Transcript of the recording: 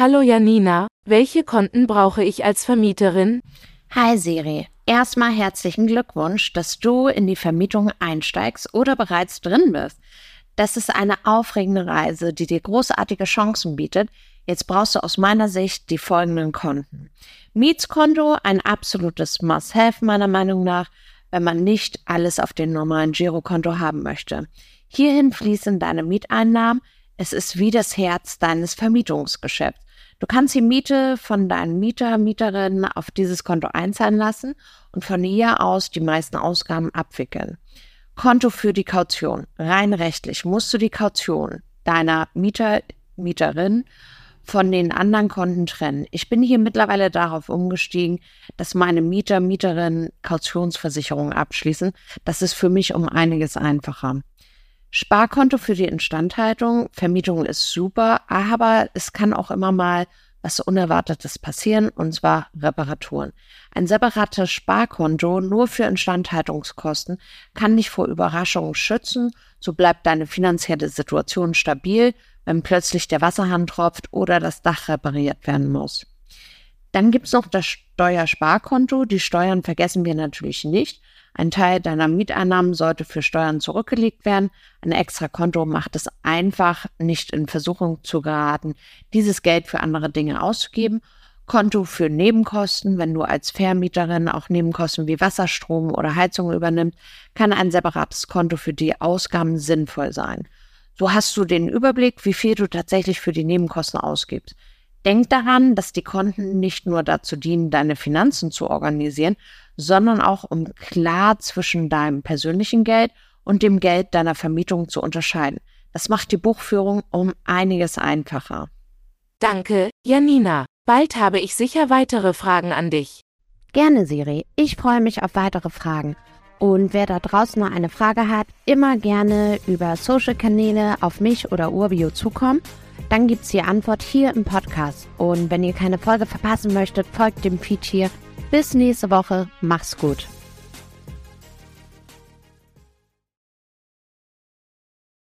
Hallo Janina, welche Konten brauche ich als Vermieterin? Hi Siri, erstmal herzlichen Glückwunsch, dass du in die Vermietung einsteigst oder bereits drin bist. Das ist eine aufregende Reise, die dir großartige Chancen bietet. Jetzt brauchst du aus meiner Sicht die folgenden Konten. Mietskonto, ein absolutes Must-Have meiner Meinung nach, wenn man nicht alles auf dem normalen Girokonto haben möchte. Hierhin fließen deine Mieteinnahmen. Es ist wie das Herz deines Vermietungsgeschäfts. Du kannst die Miete von deinen Mieter, Mieterinnen auf dieses Konto einzahlen lassen und von hier aus die meisten Ausgaben abwickeln. Konto für die Kaution. Rein rechtlich musst du die Kaution deiner Mieter, Mieterin von den anderen Konten trennen. Ich bin hier mittlerweile darauf umgestiegen, dass meine Mieter, Mieterinnen Kautionsversicherungen abschließen. Das ist für mich um einiges einfacher. Sparkonto für die Instandhaltung. Vermietung ist super, aber es kann auch immer mal was Unerwartetes passieren, und zwar Reparaturen. Ein separates Sparkonto nur für Instandhaltungskosten kann dich vor Überraschungen schützen. So bleibt deine finanzielle Situation stabil, wenn plötzlich der Wasserhahn tropft oder das Dach repariert werden muss. Dann gibt's noch das Steuersparkonto. Die Steuern vergessen wir natürlich nicht. Ein Teil deiner Mieteinnahmen sollte für Steuern zurückgelegt werden. Ein extra Konto macht es einfach, nicht in Versuchung zu geraten, dieses Geld für andere Dinge auszugeben. Konto für Nebenkosten, wenn du als Vermieterin auch Nebenkosten wie Wasserstrom oder Heizung übernimmst, kann ein separates Konto für die Ausgaben sinnvoll sein. So hast du den Überblick, wie viel du tatsächlich für die Nebenkosten ausgibst. Denk daran, dass die Konten nicht nur dazu dienen, deine Finanzen zu organisieren, sondern auch um klar zwischen deinem persönlichen Geld und dem Geld deiner Vermietung zu unterscheiden. Das macht die Buchführung um einiges einfacher. Danke, Janina. Bald habe ich sicher weitere Fragen an dich. Gerne, Siri. Ich freue mich auf weitere Fragen. Und wer da draußen noch eine Frage hat, immer gerne über Social-Kanäle auf mich oder Urbio zukommen. Dann gibt's die Antwort hier im Podcast. Und wenn ihr keine Folge verpassen möchtet, folgt dem Feed hier bis nächste Woche. Mach's gut.